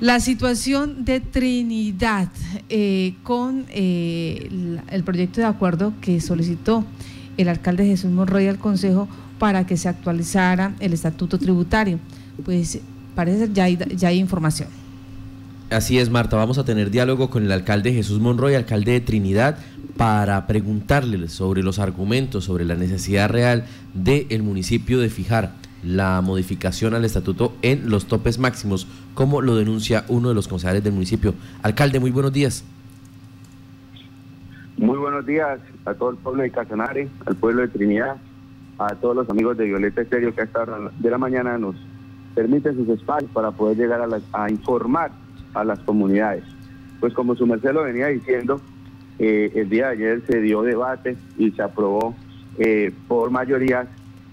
La situación de Trinidad eh, con eh, el proyecto de acuerdo que solicitó el alcalde Jesús Monroy al Consejo para que se actualizara el estatuto tributario. Pues parece que ya hay, ya hay información. Así es, Marta. Vamos a tener diálogo con el alcalde Jesús Monroy, alcalde de Trinidad, para preguntarle sobre los argumentos, sobre la necesidad real del municipio de fijar la modificación al estatuto en los topes máximos, como lo denuncia uno de los concejales del municipio. Alcalde, muy buenos días. Muy buenos días a todo el pueblo de Casanare, al pueblo de Trinidad, a todos los amigos de Violeta Estéreo que a esta hora de la mañana nos permiten sus espacios para poder llegar a, a informar a las comunidades. Pues como su merced lo venía diciendo, eh, el día de ayer se dio debate y se aprobó eh, por mayoría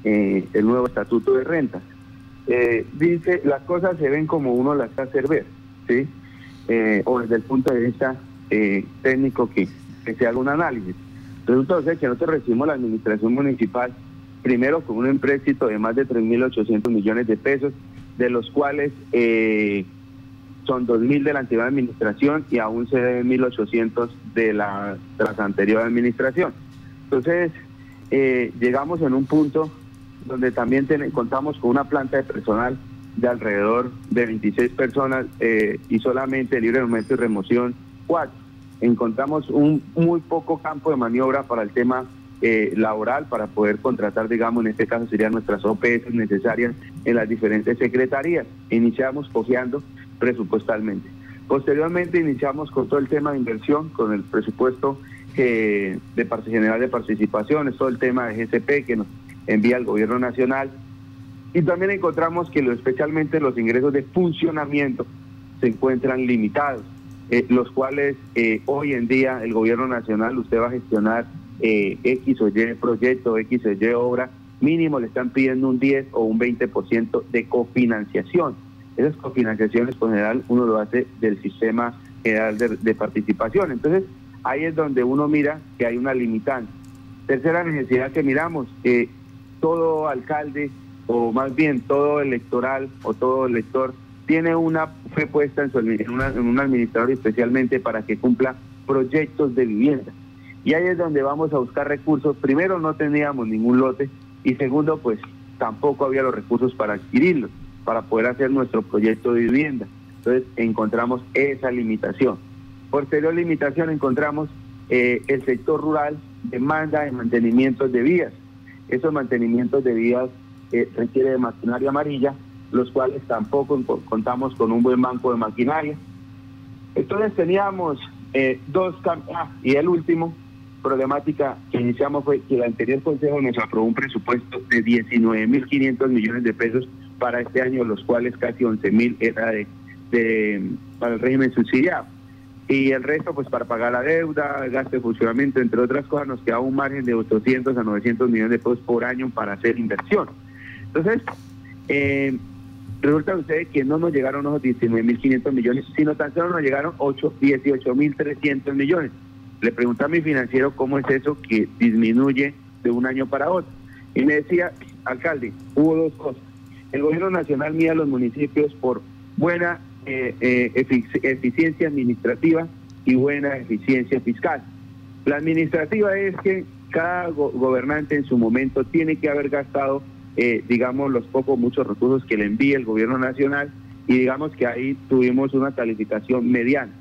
eh, el nuevo estatuto de rentas. dice, las cosas se ven como uno las hace ver, ¿sí? o desde el punto de vista técnico que, que, se haga un análisis. Resulta ser que nosotros recibimos la administración municipal primero con un empréstito de más de 3.800 millones de pesos, de los cuales son 2.000 de la antigua administración y aún se deben 1.800 de la, de anterior administración. Entonces, eh, llegamos en un punto donde también contamos con una planta de personal de alrededor de 26 personas eh, y solamente libre momento y remoción 4. Encontramos un muy poco campo de maniobra para el tema eh, laboral para poder contratar, digamos, en este caso serían nuestras OPS necesarias en las diferentes secretarías. Iniciamos cojeando presupuestalmente. Posteriormente iniciamos con todo el tema de inversión, con el presupuesto de parte general de participaciones, todo el tema de GCP que nos envía el gobierno nacional. Y también encontramos que especialmente los ingresos de funcionamiento se encuentran limitados, eh, los cuales eh, hoy en día el gobierno nacional, usted va a gestionar eh, X o Y proyecto, X o Y obra, mínimo le están pidiendo un 10 o un 20% de cofinanciación esas cofinanciaciones, por general, uno lo hace del sistema general de, participación. Entonces, ahí es donde uno mira que hay una limitante. Tercera necesidad que miramos, que todo alcalde, o más bien todo electoral o todo elector, tiene una fe puesta en, su, en, un administrador especialmente para que cumpla proyectos de vivienda. Y ahí es donde vamos a buscar recursos. Primero, no teníamos ningún lote y segundo, pues tampoco había los recursos para adquirirlos para poder hacer nuestro proyecto de vivienda. Entonces encontramos esa limitación. Posterior limitación encontramos eh, el sector rural demanda de mantenimientos de vías. Esos mantenimientos de vías eh, requiere de maquinaria amarilla, los cuales tampoco contamos con un buen banco de maquinaria. Entonces teníamos eh, dos ah, y el último problemática que iniciamos fue que el anterior consejo nos aprobó un presupuesto de 19.500 millones de pesos para este año, los cuales casi 11 mil era de, para el régimen subsidiado. Y el resto, pues para pagar la deuda, gasto de funcionamiento, entre otras cosas, nos queda un margen de 800 a 900 millones de pesos por año para hacer inversión. Entonces, eh, resulta ustedes que no nos llegaron los 19.500 millones, sino tan solo nos llegaron 8, 18.300 millones. Le pregunté a mi financiero cómo es eso que disminuye de un año para otro. Y me decía, alcalde, hubo dos cosas el gobierno nacional mide a los municipios por buena eh, eh, eficiencia administrativa y buena eficiencia fiscal. La administrativa es que cada gobernante en su momento tiene que haber gastado, eh, digamos, los pocos, muchos recursos que le envía el gobierno nacional y digamos que ahí tuvimos una calificación mediana.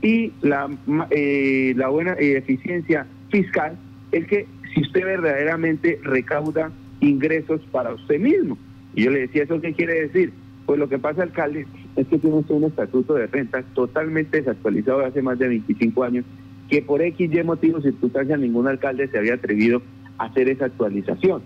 Y la, la buena eficiencia fiscal es que si usted verdaderamente recauda ingresos para usted mismo, y yo le decía, ¿eso qué quiere decir? Pues lo que pasa, alcalde, es que tiene un estatuto de renta totalmente desactualizado de hace más de 25 años, que por X, Y motivos, circunstancias, ningún alcalde se había atrevido a hacer esa actualización.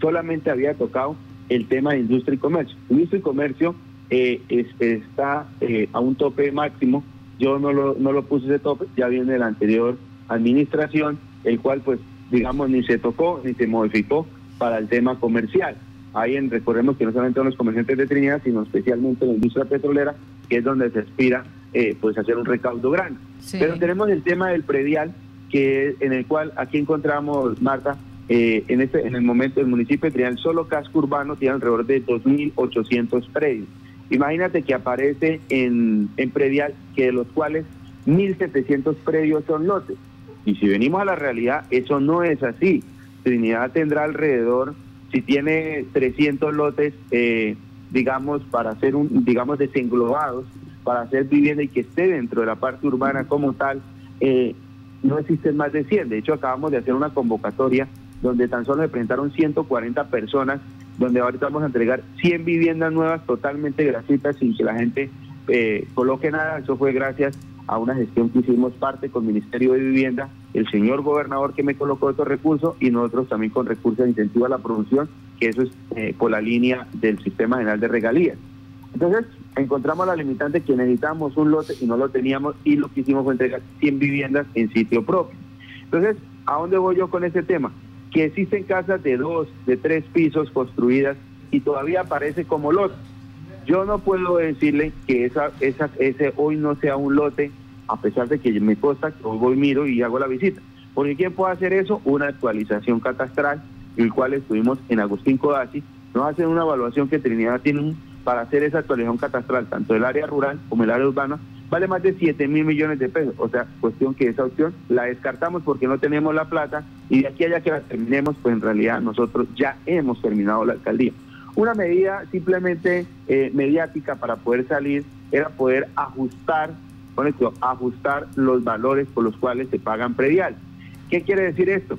Solamente había tocado el tema de industria y comercio. Industria y comercio eh, está eh, a un tope máximo. Yo no lo, no lo puse ese tope, ya viene la anterior administración, el cual, pues, digamos, ni se tocó ni se modificó para el tema comercial. Ahí en, recordemos que no solamente son los comerciantes de Trinidad, sino especialmente la industria petrolera, que es donde se aspira eh, pues hacer un recaudo grande. Pero tenemos el tema del predial, que en el cual aquí encontramos, Marta, eh, en este en el momento el municipio de Trinidad, solo casco urbano tiene alrededor de 2.800 predios. Imagínate que aparece en, en predial que de los cuales 1.700 predios son lotes. Y si venimos a la realidad, eso no es así. Trinidad tendrá alrededor, si tiene 300 lotes, eh, digamos, para hacer un, digamos, desenglobados, para hacer vivienda y que esté dentro de la parte urbana como tal, eh, no existen más de 100. De hecho, acabamos de hacer una convocatoria donde tan solo se presentaron 140 personas, donde ahorita vamos a entregar 100 viviendas nuevas totalmente gratuitas sin que la gente eh, coloque nada. Eso fue gracias a una gestión que hicimos parte con el Ministerio de Vivienda, el señor gobernador que me colocó estos recursos y nosotros también con recursos de incentivo a la producción, que eso es eh, por la línea del Sistema General de Regalías. Entonces, encontramos la limitante que necesitamos un lote y no lo teníamos y lo que hicimos fue entregar 100 viviendas en sitio propio. Entonces, ¿a dónde voy yo con ese tema? Que existen casas de dos, de tres pisos construidas y todavía aparece como lote. Yo no puedo decirle que esa, esa, ese hoy no sea un lote, a pesar de que me consta que hoy voy, miro y hago la visita. Porque ¿quién puede hacer eso? Una actualización catastral, el cual estuvimos en Agustín Codazzi, nos hacen una evaluación que Trinidad tiene para hacer esa actualización catastral, tanto el área rural como el área urbana, vale más de 7 mil millones de pesos. O sea, cuestión que esa opción la descartamos porque no tenemos la plata y de aquí allá que la terminemos, pues en realidad nosotros ya hemos terminado la alcaldía. Una medida simplemente eh, mediática para poder salir era poder ajustar, con esto, ajustar los valores por los cuales se pagan predial. ¿Qué quiere decir esto?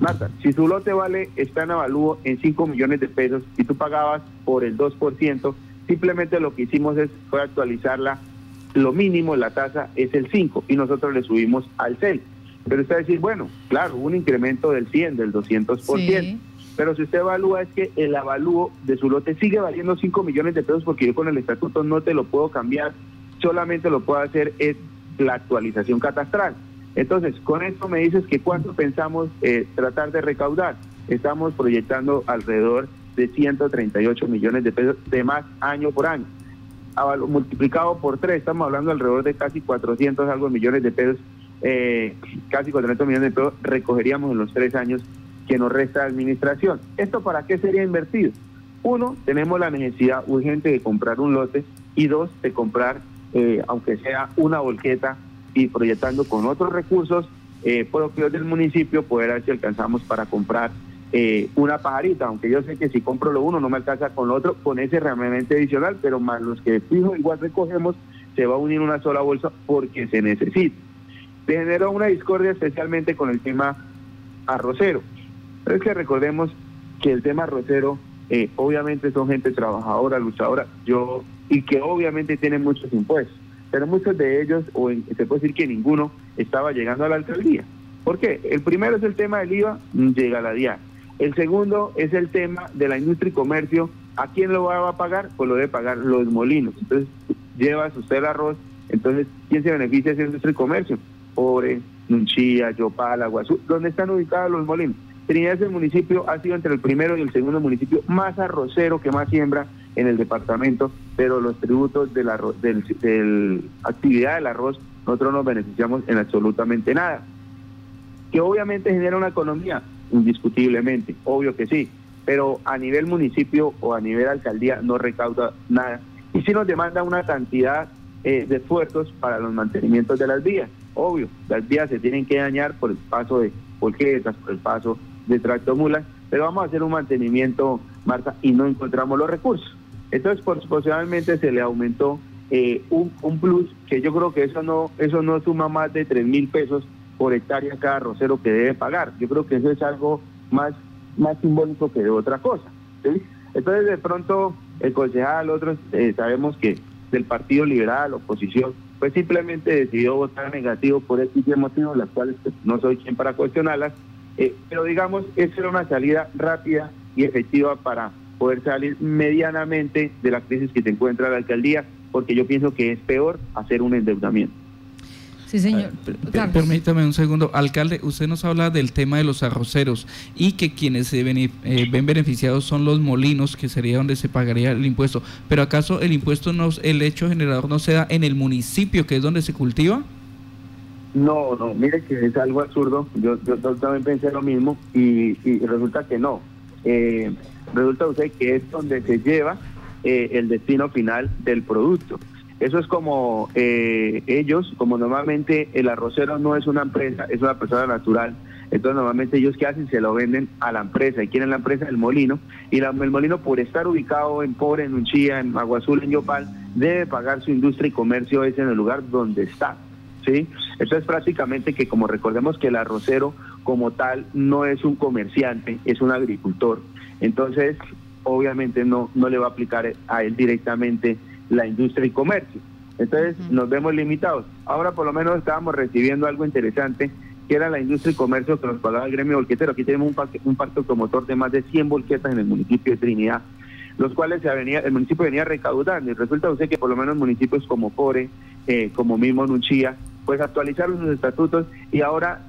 Marta, si su lote vale, está en avalúo en 5 millones de pesos y tú pagabas por el 2%, simplemente lo que hicimos es fue actualizarla, lo mínimo, la tasa es el 5 y nosotros le subimos al 6. Pero usted va a decir, bueno, claro, un incremento del 100, del 200%. Pero si usted evalúa es que el avalúo de su lote sigue valiendo 5 millones de pesos porque yo con el estatuto no te lo puedo cambiar, solamente lo puedo hacer es la actualización catastral. Entonces, con esto me dices que cuánto pensamos eh, tratar de recaudar. Estamos proyectando alrededor de 138 millones de pesos de más año por año. Multiplicado por tres, estamos hablando alrededor de casi 400 algo millones de pesos, eh, casi 400 millones de pesos recogeríamos en los tres años que nos resta administración. ¿Esto para qué sería invertido? Uno, tenemos la necesidad urgente de comprar un lote y dos, de comprar, eh, aunque sea una volqueta y proyectando con otros recursos eh, propios del municipio, poder ver si alcanzamos para comprar eh, una pajarita, aunque yo sé que si compro lo uno no me alcanza con lo otro, con ese realmente adicional, pero más los que fijo igual recogemos, se va a unir una sola bolsa porque se necesita. Se generó una discordia especialmente con el tema arrocero. Pero es que recordemos que el tema arrocero, eh, obviamente son gente trabajadora, luchadora, yo, y que obviamente tienen muchos impuestos pero muchos de ellos, o se puede decir que ninguno, estaba llegando a la alcaldía. ¿Por qué? El primero es el tema del IVA, llega a la DIA. El segundo es el tema de la industria y comercio. ¿A quién lo va a pagar? Pues lo debe pagar los molinos. Entonces, lleva usted el arroz. Entonces, ¿quién se beneficia de industria y comercio? Pobre, Nunchía, Yopal, Aguazú. ¿Dónde están ubicados los molinos? Trinidad es el municipio, ha sido entre el primero y el segundo municipio más arrocero que más siembra en el departamento, pero los tributos de la del, actividad del arroz nosotros no beneficiamos en absolutamente nada. Que obviamente genera una economía, indiscutiblemente, obvio que sí, pero a nivel municipio o a nivel alcaldía no recauda nada. Y sí nos demanda una cantidad eh, de esfuerzos para los mantenimientos de las vías. Obvio, las vías se tienen que dañar por el paso de volquetas, por el paso de tractomulas, pero vamos a hacer un mantenimiento, Marta, y no encontramos los recursos. Entonces, proporcionalmente se le aumentó eh, un, plus que yo creo que eso no eso no suma más de 3 mil pesos por hectárea cada rosero que debe pagar. Yo creo que eso es algo más, más simbólico que de otra cosa. Entonces, de pronto, el concejal, otros, eh, sabemos que del Partido Liberal, oposición, pues simplemente decidió votar negativo por este motivos, las cuales pues, no soy quien para cuestionarlas, eh, pero digamos, esa era una salida rápida y efectiva para poder salir medianamente de la crisis que se encuentra la alcaldía, porque yo pienso que es peor hacer un endeudamiento. Sí, señor. Ah, permítame un segundo. Alcalde, usted nos habla del tema de los arroceros y que quienes se eh, ven beneficiados son los molinos, que sería donde se pagaría el impuesto. Pero ¿acaso el impuesto, no, el hecho generador no se da en el municipio, que es donde se cultiva? No, no, mire que es algo absurdo. Yo, yo, también pensé lo mismo y, y resulta que no. Eh, resulta usted que es donde se lleva eh, el destino final del producto. Eso es como eh, ellos, como normalmente el arrocero no es una empresa, es una persona natural. Entonces normalmente ellos qué hacen, se lo venden a la empresa y quieren la empresa del molino y el molino por estar ubicado en Pobre, en Unchía, en Agua Azul, en Yopal, debe pagar su industria y comercio ese en el lugar donde está. ¿sí? Eso es prácticamente que como recordemos que el arrocero como tal no es un comerciante, es un agricultor. Entonces, obviamente no, no le va a aplicar a él directamente la industria y comercio. Entonces nos vemos limitados. Ahora por lo menos estábamos recibiendo algo interesante, que era la industria y comercio que nos pagaba el gremio volquetero. Aquí tenemos un parque, un parque automotor de más de 100 volquetas en el municipio de Trinidad, los cuales se venía, el municipio venía recaudando. Y resulta usted que por lo menos municipios como Core, eh, como mismo Nunchía, pues actualizaron sus estatutos y ahora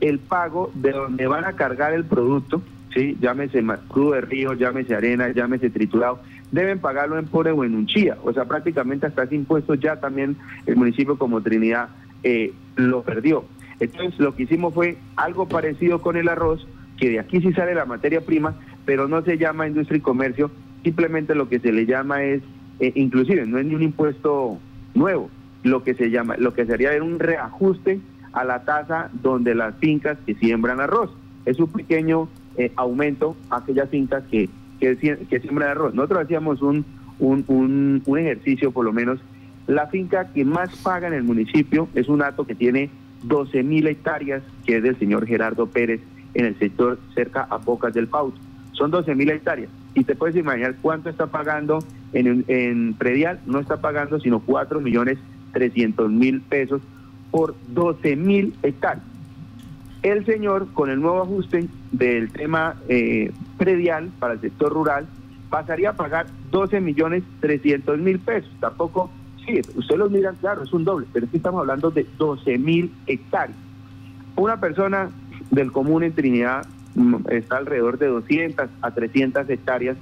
el pago de donde van a cargar el producto, ¿sí? llámese crudo de río, llámese arena, llámese triturado, deben pagarlo en Pore o en Unchía. O sea, prácticamente hasta ese impuesto ya también el municipio como Trinidad eh, lo perdió. Entonces lo que hicimos fue algo parecido con el arroz, que de aquí sí sale la materia prima, pero no se llama industria y comercio, simplemente lo que se le llama es, eh, inclusive no es ni un impuesto nuevo, lo que se llama, lo que sería un reajuste a la tasa donde las fincas que siembran arroz. Es un pequeño eh, aumento a aquellas fincas que que, siembra arroz. Nosotros hacíamos un, un, un, ejercicio, por lo menos. La finca que más paga en el municipio es un acto que tiene 12 mil hectáreas, que es del señor Gerardo Pérez, en el sector cerca a Pocas del Pauto. Son 12 mil hectáreas. Y te puedes imaginar cuánto está pagando en, en predial. No está pagando sino 4 millones 300 mil pesos por 12 mil hectáreas. El señor, con el nuevo ajuste del tema eh, predial para el sector rural, pasaría a pagar 12 millones 300 mil pesos. Tampoco, sí, ustedes lo miran, claro, es un doble, pero aquí estamos hablando de 12 mil hectáreas. Una persona del común en Trinidad mm, está alrededor de 200 a 300 hectáreas,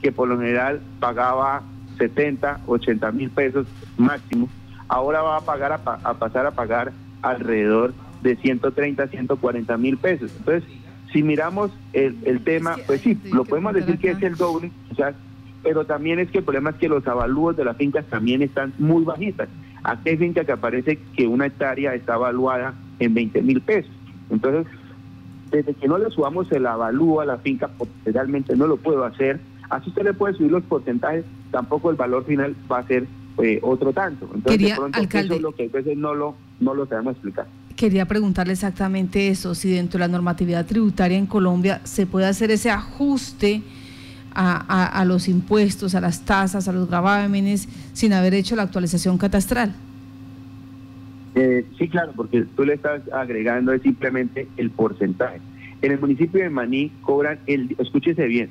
que por lo general pagaba 70, 80 mil pesos máximo. Ahora va a pagar a pasar a pagar alrededor de 130 a 140 mil pesos. Entonces, si miramos el, el tema, pues sí, lo podemos decir que es el doble, sea, pero también es que el problema es que los avalúos de las fincas también están muy bajitas. Aquí hay finca que aparece que una hectárea está evaluada en 20 mil pesos. Entonces, desde que no le subamos el avalúo a la finca, porque realmente no lo puedo hacer, así usted le puede subir los porcentajes, tampoco el valor final va a ser eh, otro tanto. Entonces, de pronto, eso es lo que a veces no lo, no lo sabemos explicar quería preguntarle exactamente eso, si dentro de la normatividad tributaria en Colombia se puede hacer ese ajuste a, los impuestos, a las tasas, a los gravámenes, sin haber hecho la actualización catastral. Eh, sí, claro, porque tú le estás agregando simplemente el porcentaje. En el municipio de Maní cobran, el, escúchese bien,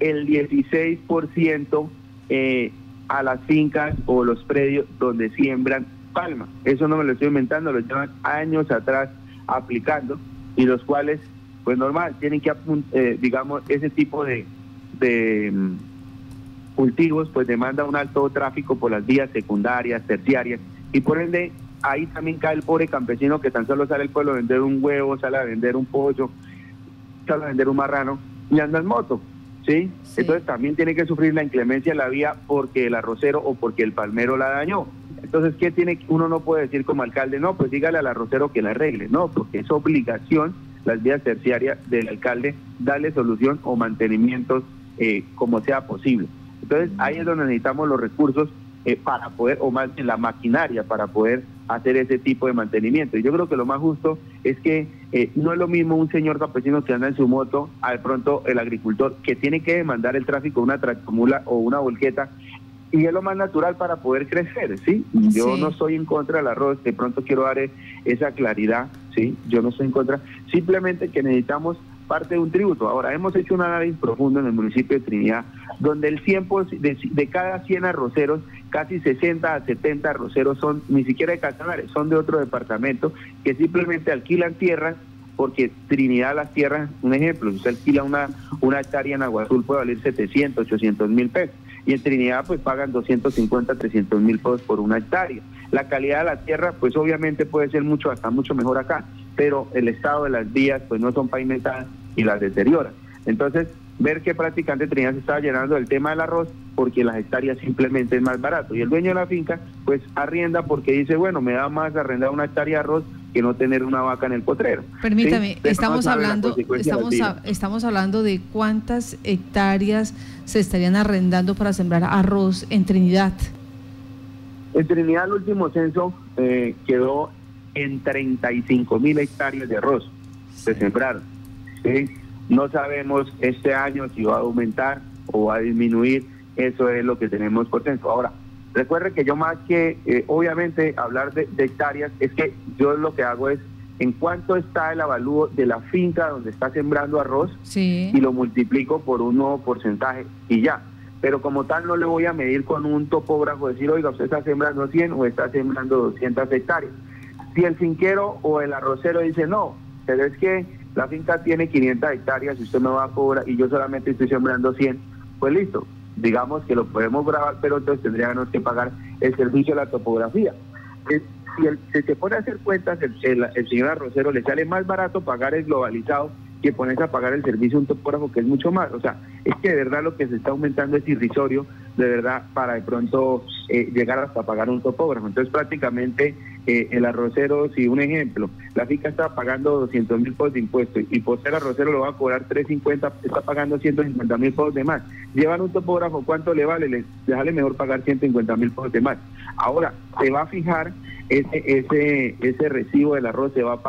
el 16% eh, a las fincas o los predios donde siembran Palma. Eso no me lo estoy inventando, lo llevan años atrás aplicando y los cuales, pues normal, tienen que, eh, digamos, ese tipo de, de mm, cultivos, pues demanda un alto tráfico por las vías secundarias, terciarias y por ende ahí también cae el pobre campesino que tan solo sale el pueblo a vender un huevo, sale a vender un pollo, sale a vender un marrano y anda en moto. ¿Sí? Entonces también tiene que sufrir la inclemencia de la vía porque el arrocero o porque el palmero la dañó. Entonces, ¿qué tiene uno no puede decir como alcalde? No, pues dígale al arrocero que la arregle. No, porque es obligación las vías terciarias del alcalde darle solución o mantenimientos eh, como sea posible. Entonces, ahí es donde necesitamos los recursos eh, para poder, o más en la maquinaria, para poder hacer ese tipo de mantenimiento. Y yo creo que lo más justo es que eh, no es lo mismo un señor campesino que anda en su moto, al pronto el agricultor que tiene que demandar el tráfico una tractomula o una volqueta y es lo más natural para poder crecer, ¿sí? Yo no estoy en contra del arroz, de pronto quiero dar esa claridad, ¿sí? Yo no estoy en contra, simplemente que necesitamos parte de un tributo. Ahora, hemos hecho un análisis profundo en el municipio de Trinidad, donde el 100 de, de cada 100 arroceros, casi 60 a 70 arroceros son ni siquiera de Casanares, son de otro departamento, que simplemente alquilan tierras porque Trinidad las tierras, un ejemplo, si usted alquila una, una hectárea en Agua Azul puede valer 700, 800 mil pesos y en Trinidad pues pagan 250, 300 mil pesos por una hectárea. La calidad de la tierra pues obviamente puede ser mucho, hasta mucho mejor acá, pero el estado de las vías pues no son pavimentadas y las deterioran. Entonces, ver que prácticamente Trinidad se estaba llenando del tema del arroz porque las hectáreas simplemente es más barato. Y el dueño de la finca pues arrienda porque dice, bueno, me da más arrendar una hectárea de arroz que no tener una vaca en el potrero. Permítame, estamos hablando estamos, estamos hablando de cuántas hectáreas se estarían arrendando para sembrar arroz en Trinidad. En Trinidad el último censo eh, quedó en 35 mil hectáreas de arroz. Se sembraron. No sabemos este año si va a aumentar o va a disminuir. Eso es lo que tenemos por censo. Ahora, recuerde que yo más que, eh, obviamente, hablar de, hectáreas, es que yo lo que hago es en cuánto está el avalúo de la finca donde está sembrando arroz y lo multiplico por un nuevo porcentaje y ya. Pero como tal no le voy a medir con un topógrafo, decir, oiga, usted está sembrando 100 o está sembrando 200 hectáreas. Si el finquero o el arrocero dice, no, pero es que la finca tiene 500 hectáreas y usted me va a cobrar y yo solamente estoy sembrando 100, pues listo, digamos que lo podemos grabar, pero entonces tendríamos que pagar el servicio de la topografía. Si, se pone a hacer cuentas, el, el, señor arrocero le sale más barato pagar el globalizado que ponerse a pagar el servicio un topógrafo que es mucho más. O sea, es que de verdad lo que se está aumentando es irrisorio, de verdad, para de pronto eh, llegar hasta pagar un topógrafo. Entonces prácticamente eh, el arrocero, si un ejemplo, la FICA está pagando 200 mil pesos de impuestos y por ser arrocero lo va a cobrar 350, está pagando 150 mil pesos de más. Llevan un topógrafo, ¿cuánto le vale? Les, sale mejor pagar 150 mil pesos de más. Ahora, se va a fijar ese, ese, ese recibo del arroz, se va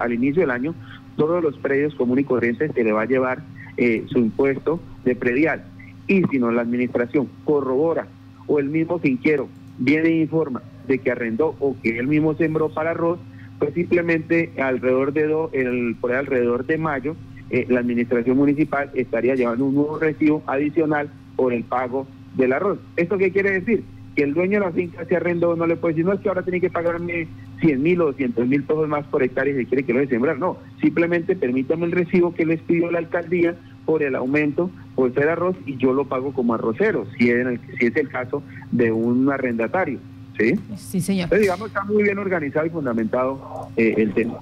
al inicio del año, todos los predios comunes y corrientes se le va a llevar eh, su impuesto de predial. Y si no, la administración corrobora o el mismo finquero viene e informa de que arrendó o que él mismo sembró para arroz, pues simplemente alrededor de do, el, por alrededor de mayo eh, la administración municipal estaría llevando un nuevo recibo adicional por el pago del arroz. ¿Esto qué quiere decir? Que el dueño de la finca se arrendó, no le puede decir, no es que ahora tiene que pagarme 100 mil o 200 mil pesos más por hectárea se quiere que lo de sembrar. No, simplemente permítame el recibo que les pidió la alcaldía por el aumento por ser arroz y yo lo pago como arrocero, si es, si es el caso de un arrendatario. ¿Sí? Sí, señor. Entonces, digamos, está muy bien organizado y fundamentado eh, el tema.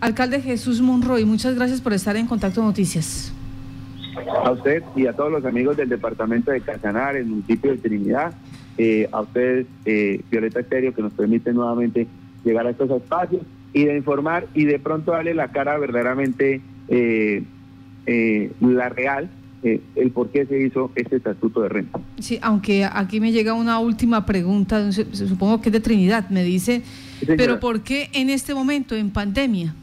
Alcalde Jesús Monroy, muchas gracias por estar en Contacto Noticias. A usted y a todos los amigos del departamento de Casanar, el municipio de Trinidad, eh, a ustedes, eh, Violeta Estéreo, que nos permite nuevamente llegar a estos espacios y de informar y de pronto darle la cara verdaderamente eh, la real eh, el por qué se hizo este estatuto de renta. Sí, aunque aquí me llega una última pregunta, supongo que es de Trinidad, me dice, pero ¿por qué en este momento, en pandemia?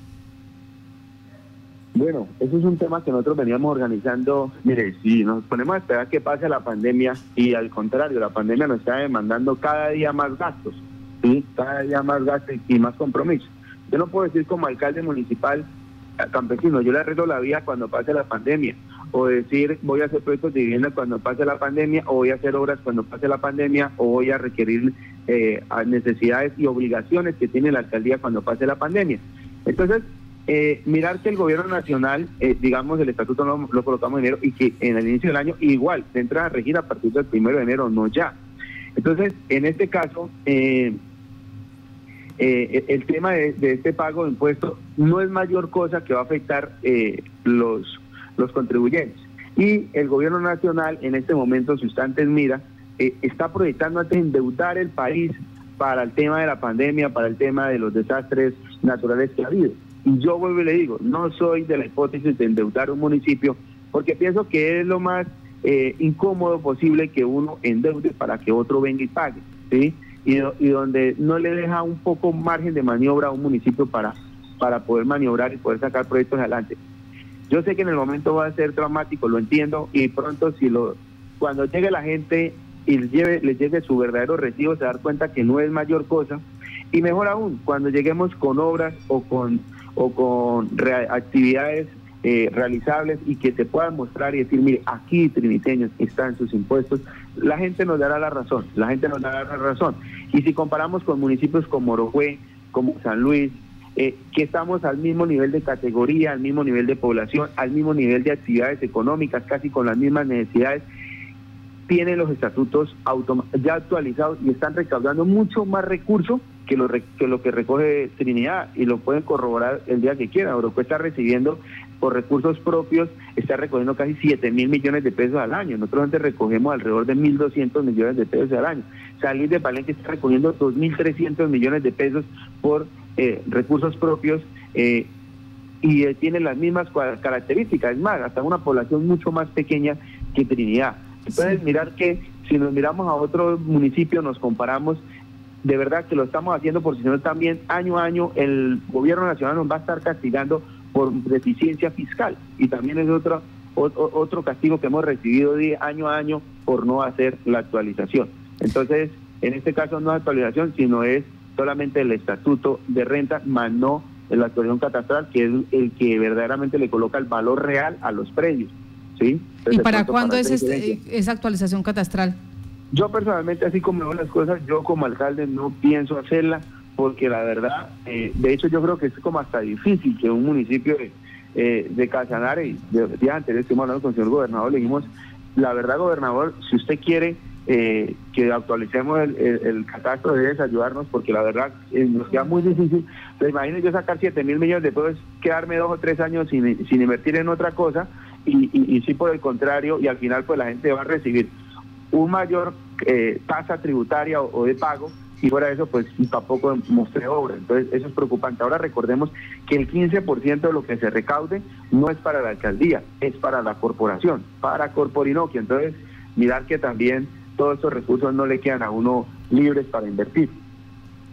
Bueno, eso es un tema que nosotros veníamos organizando. Mire, si nos ponemos a esperar que pase la pandemia y al contrario, la pandemia nos está demandando cada día más gastos, ¿sí? cada día más gastos y más compromiso. Yo no puedo decir como alcalde municipal campesino, yo le arreglo la vía cuando pase la pandemia o decir voy a hacer proyectos de vivienda cuando pase la pandemia, o voy a hacer obras cuando pase la pandemia, o voy a requerir eh, necesidades y obligaciones que tiene la alcaldía cuando pase la pandemia. Entonces, eh, mirar que el gobierno nacional, eh, digamos, el estatuto lo, lo, colocamos en enero y que en el inicio del año igual se entra a regir a partir del primero de enero, no ya. Entonces, en este caso, el tema de, de, este pago de impuestos no es mayor cosa que va a afectar los los contribuyentes. Y el gobierno nacional en este momento, si usted antes mira, eh, está proyectando antes endeudar el país para el tema de la pandemia, para el tema de los desastres naturales que ha habido. Y yo vuelvo y le digo, no soy de la hipótesis de endeudar un municipio, porque pienso que es lo más eh, incómodo posible que uno endeude para que otro venga y pague, ¿sí? Y, donde no le deja un poco margen de maniobra a un municipio para, para poder maniobrar y poder sacar proyectos adelante. Yo sé que en el momento va a ser traumático, lo entiendo, y pronto si lo cuando llegue la gente y les lleve, les llegue su verdadero recibo, se dar cuenta que no es mayor cosa. Y mejor aún, cuando lleguemos con obras o con, o con actividades eh, realizables y que se puedan mostrar y decir, mire, aquí triniteños están sus impuestos, la gente nos dará la razón, la gente nos dará la razón. Y si comparamos con municipios como Orojue, como San Luis, eh, que estamos al mismo nivel de categoría, al mismo nivel de población, al mismo nivel de actividades económicas, casi con las mismas necesidades, tienen los estatutos ya actualizados y están recaudando mucho más recursos que lo, que lo que recoge Trinidad y lo pueden corroborar el día que quieran. Oroco está recibiendo por recursos propios está recogiendo casi 7 mil millones de pesos al año. Nosotros antes recogemos alrededor de 1.200 millones de pesos al año. Salir de Palenque está recogiendo 2.300 millones de pesos por eh, recursos propios eh, y eh, tiene las mismas características, es más, hasta una población mucho más pequeña que Trinidad. Entonces, mirar que si nos miramos a otro municipio, nos comparamos, de verdad que lo estamos haciendo porque si no también año a año el gobierno nacional nos va a estar castigando por deficiencia fiscal y también es otro, otro castigo que hemos recibido de año a año por no hacer la actualización. Entonces, en este caso no es actualización, sino es solamente el estatuto de renta, más no la actualización catastral, que es el que verdaderamente le coloca el valor real a los predios. ¿sí? ¿Y para cuándo es este, esa actualización catastral? Yo personalmente, así como veo las cosas, yo como alcalde no pienso hacerla porque la verdad, eh, de hecho yo creo que es como hasta difícil que un municipio de, eh, de Casanare, de días anteriores estuvimos hablando con el señor gobernador, le dijimos, la verdad gobernador, si usted quiere eh, que actualicemos el, el, catastro, debe ayudarnos porque la verdad eh, nos queda muy difícil. Imagínense yo sacar 7 mil millones de pesos, quedarme dos o tres años sin, sin invertir en otra cosa y, y, y sí por el contrario y al final pues la gente va a recibir un mayor eh, tasa tributaria o, de pago y fuera de eso pues tampoco mostré obra. Entonces eso es preocupante. Ahora recordemos que el 15% de lo que se recaude no es para la alcaldía, es para la corporación, para Corporinoquia. Entonces mirar que también todos esos recursos no le quedan a uno libres para invertir.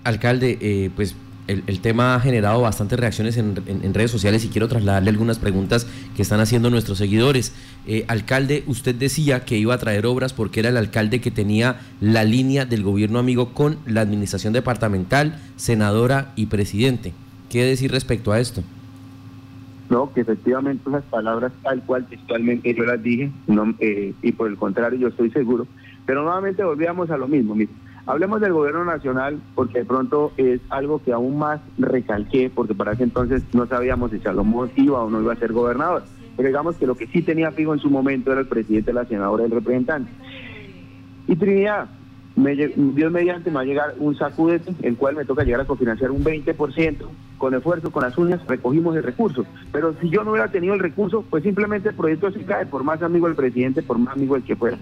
Alcalde, eh, pues el, tema ha generado bastantes reacciones en, redes sociales y quiero trasladarle algunas preguntas que están haciendo nuestros seguidores. Eh, alcalde, usted decía que iba a traer obras porque era el alcalde que tenía la línea del gobierno amigo con la administración departamental, senadora y presidente. ¿Qué decir respecto a esto? No, que efectivamente esas palabras tal cual textualmente yo las dije, no, eh, y por el contrario yo estoy seguro, pero nuevamente volvíamos a lo mismo. Hablemos del gobierno nacional porque de pronto es algo que aún más recalqué porque para ese entonces no sabíamos si Salomón iba o no iba a ser gobernador. Pero digamos que lo que sí tenía fijo en su momento era el presidente, la senadora y el representante. Y Trinidad, Dios mediante me va a llegar un sacudete, el cual me toca llegar a cofinanciar un 20%, con esfuerzo, con las uñas, recogimos el recurso. Pero si yo no hubiera tenido el recurso, pues simplemente el proyecto se cae, por más amigo del presidente, por más amigo el que fuera.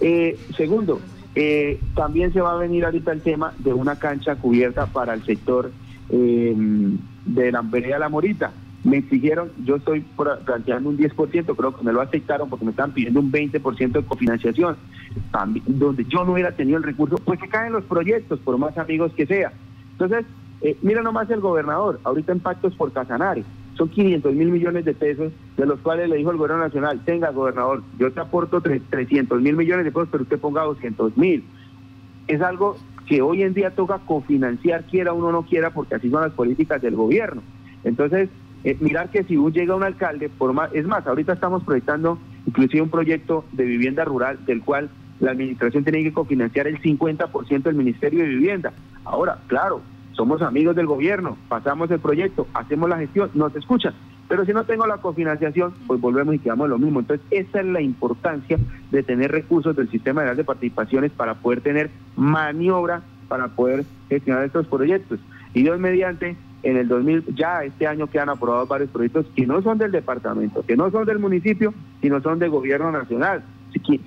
Eh, segundo, eh, también se va a venir ahorita el tema de una cancha cubierta para el sector eh, de la vereda La Morita. Me exigieron, yo estoy planteando un 10%, creo que me lo aceptaron porque me estaban pidiendo un 20% de cofinanciación, donde yo no hubiera tenido el recurso, pues que caen los proyectos, por más amigos que sea. Entonces, eh, mira nomás el gobernador, ahorita en pactos por Casanare, son 500 mil millones de pesos, de los cuales le dijo el gobierno nacional, tenga gobernador, yo te aporto 300 mil millones de pesos, pero usted ponga 200 mil. Es algo que hoy en día toca cofinanciar, quiera uno o no quiera, porque así son las políticas del gobierno. Entonces, eh, mirar que si llega un alcalde, por más, es más, ahorita estamos proyectando inclusive un proyecto de vivienda rural del cual la administración tiene que cofinanciar el 50% del Ministerio de Vivienda. Ahora, claro, somos amigos del gobierno, pasamos el proyecto, hacemos la gestión, nos escuchan. Pero si no tengo la cofinanciación, pues volvemos y quedamos lo mismo. Entonces, esa es la importancia de tener recursos del sistema general de participaciones para poder tener maniobra para poder gestionar estos proyectos. Y Dios mediante, en el 2000, ya este año que han aprobado varios proyectos que no son del departamento, que no son del municipio, sino son del gobierno nacional.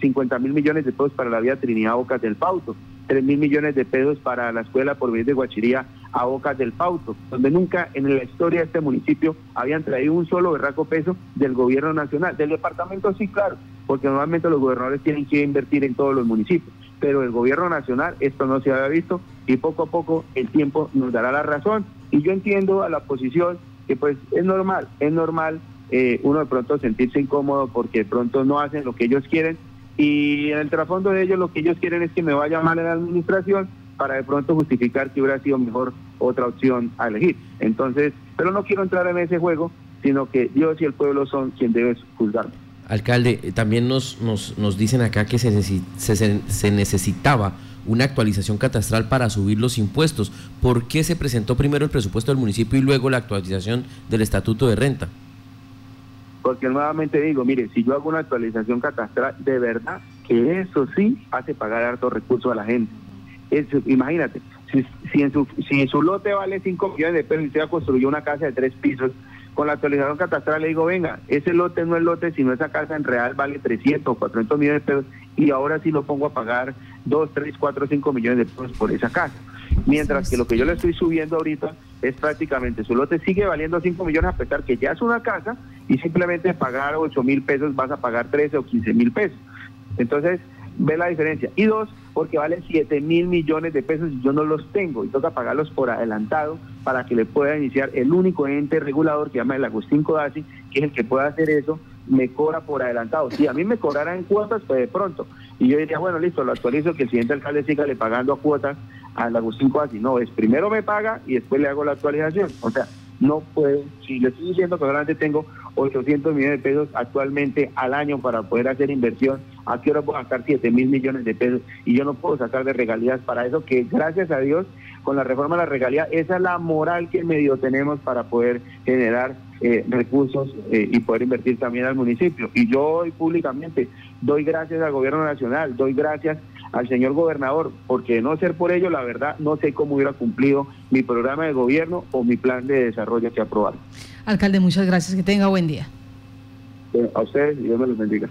50 mil millones de pesos para la vía Trinidad Bocas del Pauto, 3 mil millones de pesos para la escuela por vía de Guachiría a Bocas del Pauto, donde nunca en la historia de este municipio habían traído un solo berraco peso del gobierno nacional. Del departamento sí, claro, porque normalmente los gobernadores tienen que invertir en todos los municipios, pero el gobierno nacional esto no se había visto y poco a poco el tiempo nos dará la razón. Y yo entiendo a la oposición que pues es normal, es normal eh, uno de pronto sentirse incómodo porque de pronto no hacen lo que ellos quieren y en el trasfondo de ellos lo que ellos quieren es que me vaya mal en la administración para de pronto justificar que hubiera sido mejor otra opción a elegir. Entonces, pero no quiero entrar en ese juego, sino que Dios y el pueblo son quien debe juzgar. Alcalde, eh, también nos, nos, nos dicen acá que se, se, se necesitaba una actualización catastral para subir los impuestos. ¿Por qué se presentó primero el presupuesto del municipio y luego la actualización del estatuto de renta? Porque nuevamente digo, mire, si yo hago una actualización catastral, de verdad que eso sí hace pagar hartos recursos a la gente imagínate, si, si, en su, si en su lote vale 5 millones de pesos y usted construyó una casa de tres pisos, con la actualización catastral le digo, venga, ese lote no es lote, sino esa casa en real vale 300, 400 millones de pesos y ahora sí lo pongo a pagar 2, 3, 4, 5 millones de pesos por esa casa. Mientras que lo que yo le estoy subiendo ahorita es prácticamente su lote sigue valiendo 5 millones a pesar que ya es una casa y simplemente pagar 8 mil pesos vas a pagar 13 o 15 mil pesos. Entonces, ve la diferencia. Y dos, porque valen 7 mil millones de pesos y yo no los tengo y toca pagarlos por adelantado para que le pueda iniciar el único ente regulador que llama el Agustín Codazzi, que es el que puede hacer eso, me cobra por adelantado. Si a mí me cobrara en cuotas, pues de pronto. Y yo diría, bueno, listo, lo actualizo, que el siguiente alcalde siga le pagando a cuotas al Agustín Codazzi. No, es primero me paga y después le hago la actualización. O sea, no puedo, si le estoy diciendo que solamente tengo 800 millones de pesos actualmente al año para poder hacer inversión, ¿a qué hora puedo sacar 7 mil millones de pesos? Y yo no puedo sacar de regalías para eso, que gracias a Dios, con la reforma de la regalía, esa es la moral que medio tenemos para poder generar eh, recursos eh, y poder invertir también al municipio. Y yo hoy públicamente doy gracias al gobierno nacional, doy gracias al señor gobernador, porque de no ser por ello, la verdad, no sé cómo hubiera cumplido mi programa de gobierno o mi plan de desarrollo que aprobaron. Alcalde, muchas gracias, que tenga buen día. a ustedes, Dios me los bendiga.